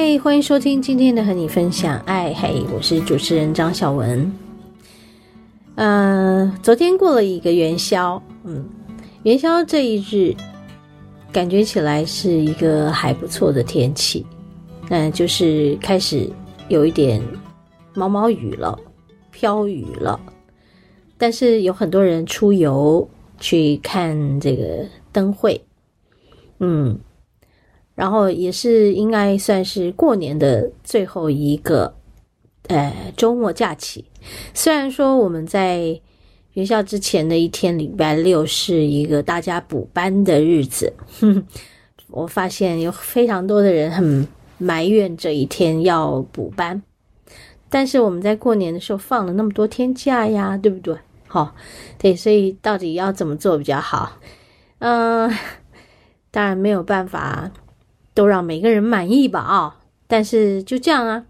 嗨，欢迎收听今天的和你分享爱。嘿，我是主持人张小文。呃，昨天过了一个元宵，嗯，元宵这一日，感觉起来是一个还不错的天气，那就是开始有一点毛毛雨了，飘雨了。但是有很多人出游去看这个灯会，嗯。然后也是应该算是过年的最后一个，呃，周末假期。虽然说我们在元宵之前的一天，礼拜六是一个大家补班的日子，哼，我发现有非常多的人很埋怨这一天要补班。但是我们在过年的时候放了那么多天假呀，对不对？好，对，所以到底要怎么做比较好？嗯，当然没有办法。都让每个人满意吧啊！但是就这样啊，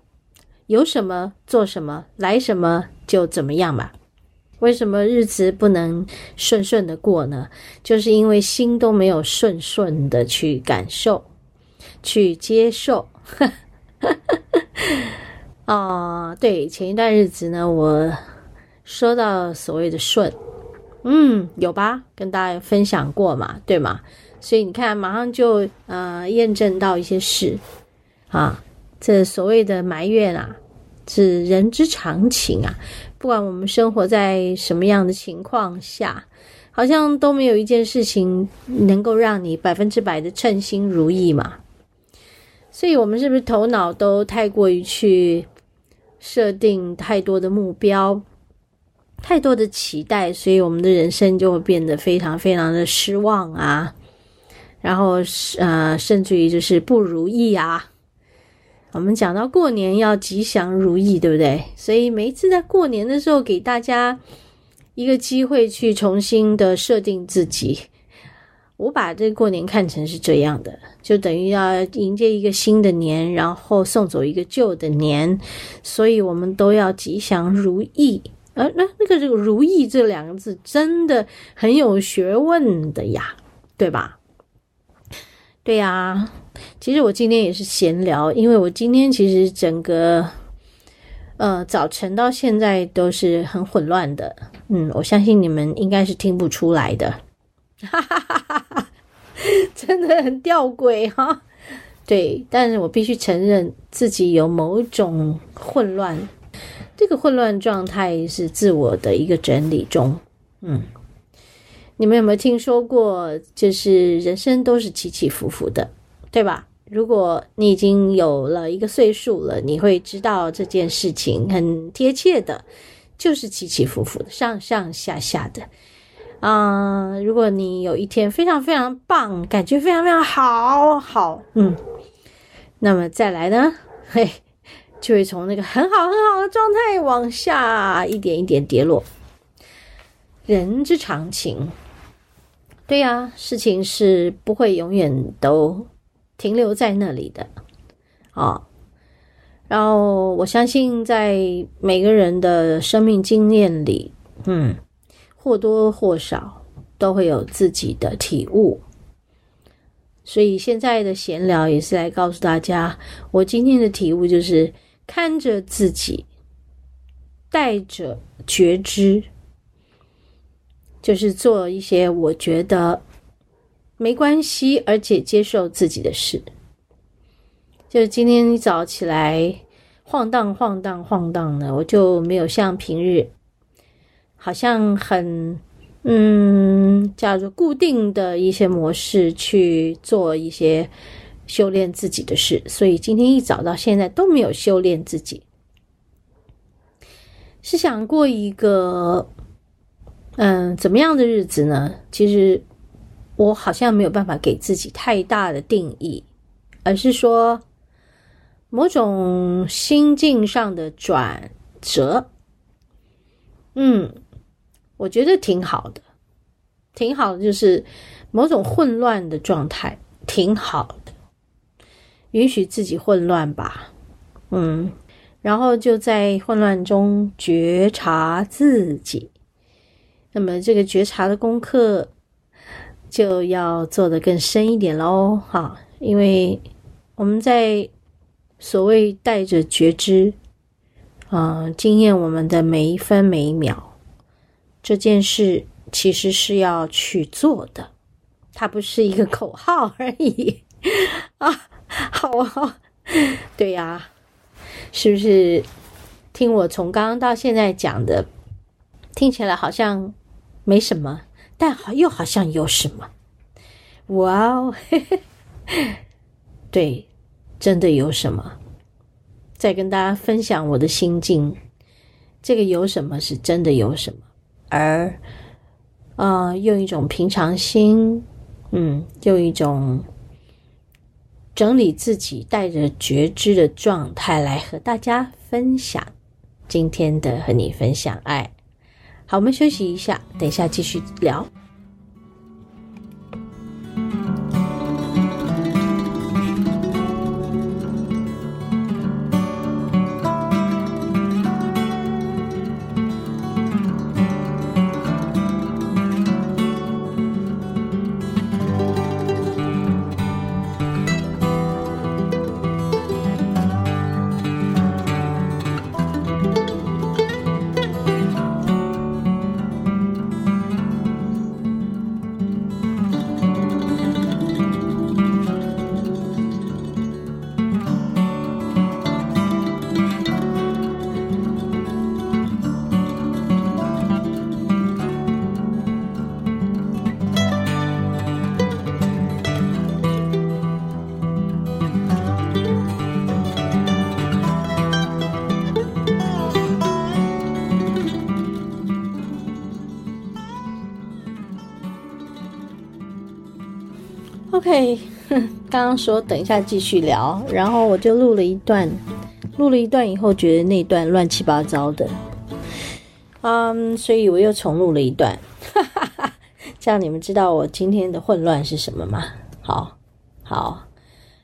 有什么做什么，来什么就怎么样吧。为什么日子不能顺顺的过呢？就是因为心都没有顺顺的去感受、去接受。啊，对，前一段日子呢，我说到所谓的顺，嗯，有吧？跟大家分享过嘛，对吗？所以你看，马上就呃验证到一些事啊，这所谓的埋怨啊，是人之常情啊。不管我们生活在什么样的情况下，好像都没有一件事情能够让你百分之百的称心如意嘛。所以，我们是不是头脑都太过于去设定太多的目标，太多的期待，所以我们的人生就会变得非常非常的失望啊。然后是呃，甚至于就是不如意啊。我们讲到过年要吉祥如意，对不对？所以每一次在过年的时候，给大家一个机会去重新的设定自己。我把这过年看成是这样的，就等于要迎接一个新的年，然后送走一个旧的年，所以我们都要吉祥如意。呃，那那个这个“如意”这两个字真的很有学问的呀，对吧？对呀，其实我今天也是闲聊，因为我今天其实整个呃早晨到现在都是很混乱的，嗯，我相信你们应该是听不出来的，哈哈哈哈哈，真的很吊诡哈。对，但是我必须承认自己有某种混乱，这个混乱状态是自我的一个整理中，嗯。你们有没有听说过？就是人生都是起起伏伏的，对吧？如果你已经有了一个岁数了，你会知道这件事情很贴切的，就是起起伏伏的，上上下下的。啊、如果你有一天非常非常棒，感觉非常非常好，好，嗯，那么再来呢，嘿，就会从那个很好很好的状态往下一点一点跌落，人之常情。对呀，事情是不会永远都停留在那里的，哦。然后我相信，在每个人的生命经验里，嗯，或多或少都会有自己的体悟。所以现在的闲聊也是来告诉大家，我今天的体悟就是看着自己，带着觉知。就是做一些我觉得没关系，而且接受自己的事。就是今天一早起来晃荡晃荡晃荡的，我就没有像平日好像很嗯叫做固定的一些模式去做一些修炼自己的事，所以今天一早到现在都没有修炼自己，是想过一个嗯怎么样的日子呢？其实我好像没有办法给自己太大的定义。而是说某种心境上的转折，嗯，我觉得挺好的，挺好的，就是某种混乱的状态，挺好的，允许自己混乱吧，嗯，然后就在混乱中觉察自己，那么这个觉察的功课就要做得更深一点喽，哈，因为。我们在所谓带着觉知，啊、呃，经验我们的每一分每一秒，这件事其实是要去做的，它不是一个口号 而已啊！好啊，对呀、是不是？听我从刚刚到现在讲的，听起来好像没什么，但好又好像有什么。哇哦，嘿嘿，对。真的有什么？再跟大家分享我的心境。这个有什么是真的有什么？而，呃，用一种平常心，嗯，用一种整理自己、带着觉知的状态来和大家分享今天的和你分享爱。好，我们休息一下，等一下继续聊。OK，刚刚说等一下继续聊，然后我就录了一段，录了一段以后觉得那段乱七八糟的，嗯，所以我又重录了一段，这样你们知道我今天的混乱是什么吗？好，好，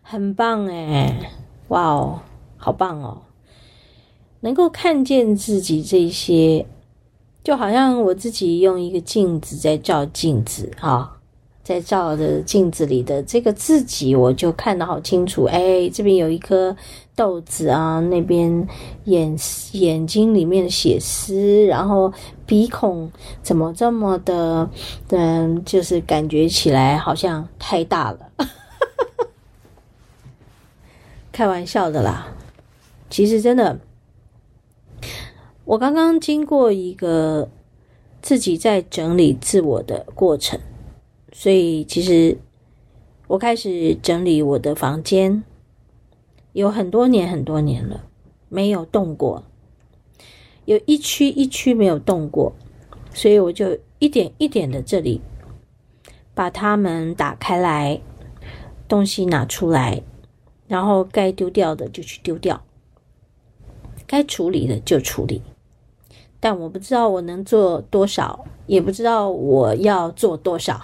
很棒哎，哇哦，好棒哦，能够看见自己这些，就好像我自己用一个镜子在照镜子啊。在照着镜子里的这个自己，我就看得好清楚。哎，这边有一颗豆子啊，那边眼眼睛里面的血丝，然后鼻孔怎么这么的，嗯，就是感觉起来好像太大了。开玩笑的啦，其实真的，我刚刚经过一个自己在整理自我的过程。所以，其实我开始整理我的房间，有很多年很多年了，没有动过，有一区一区没有动过，所以我就一点一点的这里把它们打开来，东西拿出来，然后该丢掉的就去丢掉，该处理的就处理，但我不知道我能做多少，也不知道我要做多少。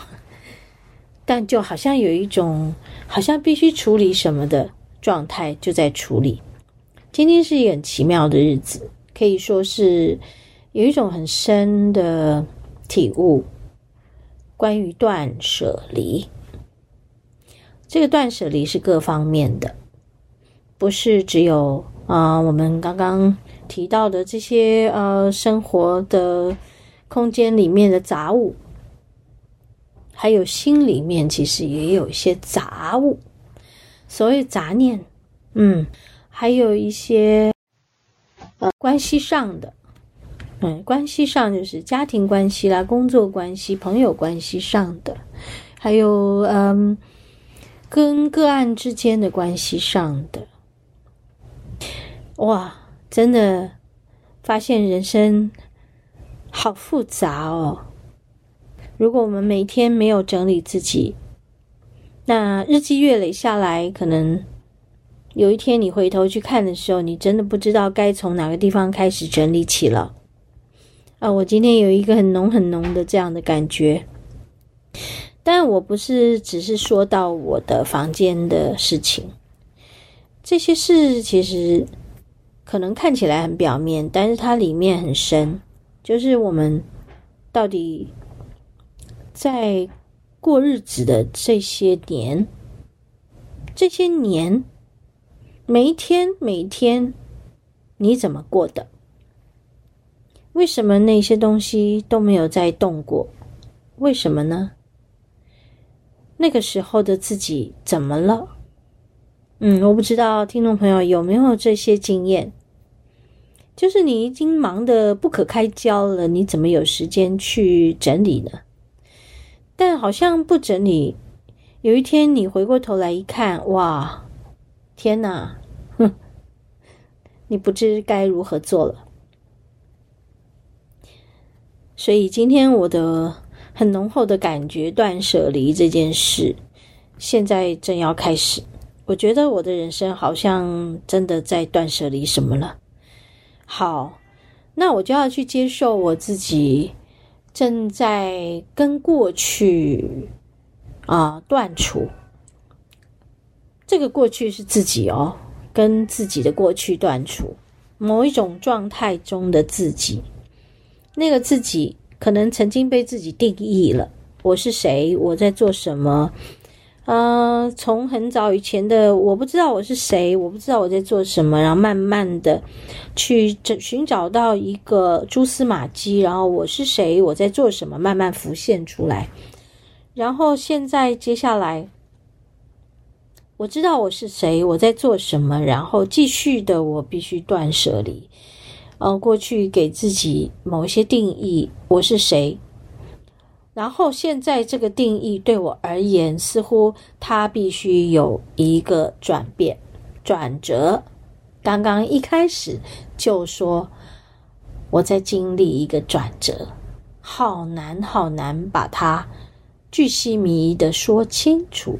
但就好像有一种好像必须处理什么的状态，就在处理。今天是一个很奇妙的日子，可以说是有一种很深的体悟，关于断舍离。这个断舍离是各方面的，不是只有啊、我们刚刚提到的这些呃生活的空间里面的杂物。还有心里面其实也有一些杂物，所谓杂念，嗯，还有一些呃关系上的，嗯，关系上就是家庭关系啦、工作关系、朋友关系上的，还有嗯跟个案之间的关系上的。哇，真的发现人生好复杂哦。如果我们每天没有整理自己，那日积月累下来，可能有一天你回头去看的时候，你真的不知道该从哪个地方开始整理起了。啊，我今天有一个很浓很浓的这样的感觉，但我不是只是说到我的房间的事情，这些事其实。可能看起来很表面，但是它里面很深。就是我们到底在过日子的这些年，这些年每一天每一天你怎么过的？为什么那些东西都没有再动过？为什么呢？那个时候的自己怎么了？嗯，我不知道听众朋友有没有这些经验。就是你已经忙得不可开交了，你怎么有时间去整理呢？但好像不整理，有一天你回过头来一看，哇，天哪，哼，你不知该如何做了。所以今天我的很浓厚的感觉，断舍离这件事，现在正要开始。我觉得我的人生好像真的在断舍离什么了。好，那我就要去接受我自己正在跟过去啊断除。这个过去是自己哦，跟自己的过去断除某一种状态中的自己。那个自己可能曾经被自己定义了，我是谁？我在做什么？呃，从很早以前的我不知道我是谁，我不知道我在做什么，然后慢慢的去找寻找到一个蛛丝马迹，然后我是谁，我在做什么，慢慢浮现出来。然后现在接下来，我知道我是谁，我在做什么，然后继续的我必须断舍离，呃，过去给自己某一些定义，我是谁。然后现在这个定义对我而言，似乎它必须有一个转变、转折。刚刚一开始就说我在经历一个转折，好难好难把它巨细靡遗的说清楚，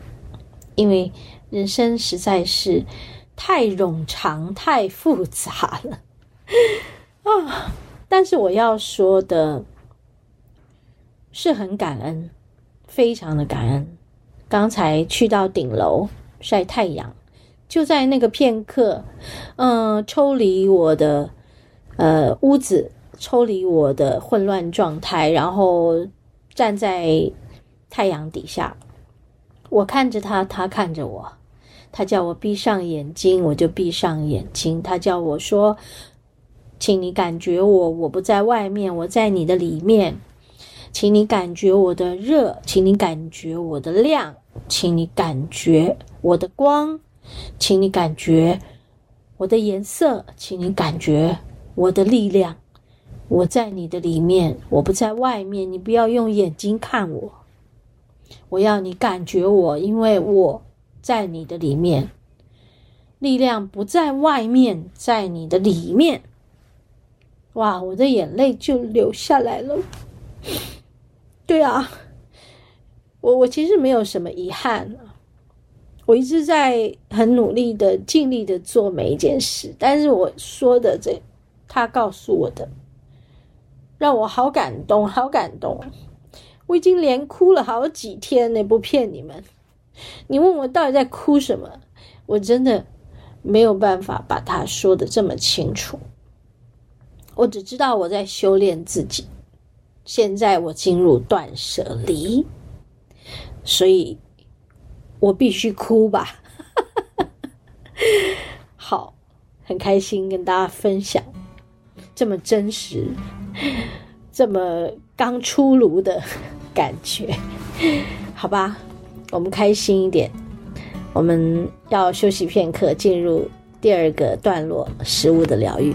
因为人生实在是太冗长、太复杂了 啊！但是我要说的。是很感恩，非常的感恩。刚才去到顶楼晒太阳，就在那个片刻，嗯、抽离我的呃屋子，抽离我的混乱状态，然后站在太阳底下，我看着他，他看着我，他叫我闭上眼睛，我就闭上眼睛。他叫我说：“请你感觉我，我不在外面，我在你的里面。”请你感觉我的热，请你感觉我的亮，请你感觉我的光，请你感觉我的颜色，请你感觉我的力量。我在你的里面，我不在外面。你不要用眼睛看我，我要你感觉我，因为我在你的里面。力量不在外面，在你的里面。哇，我的眼泪就流下来了。对啊，我我其实没有什么遗憾，我一直在很努力的、尽力的做每一件事。但是我说的这，他告诉我的，让我好感动，好感动。我已经连哭了好几天呢，不骗你们。你问我到底在哭什么，我真的没有办法把它说的这么清楚。我只知道我在修炼自己。现在我进入断舍离，所以我必须哭吧。好，很开心跟大家分享这么真实、这么刚出炉的感觉，好吧？我们开心一点，我们要休息片刻，进入第二个段落——食物的疗愈。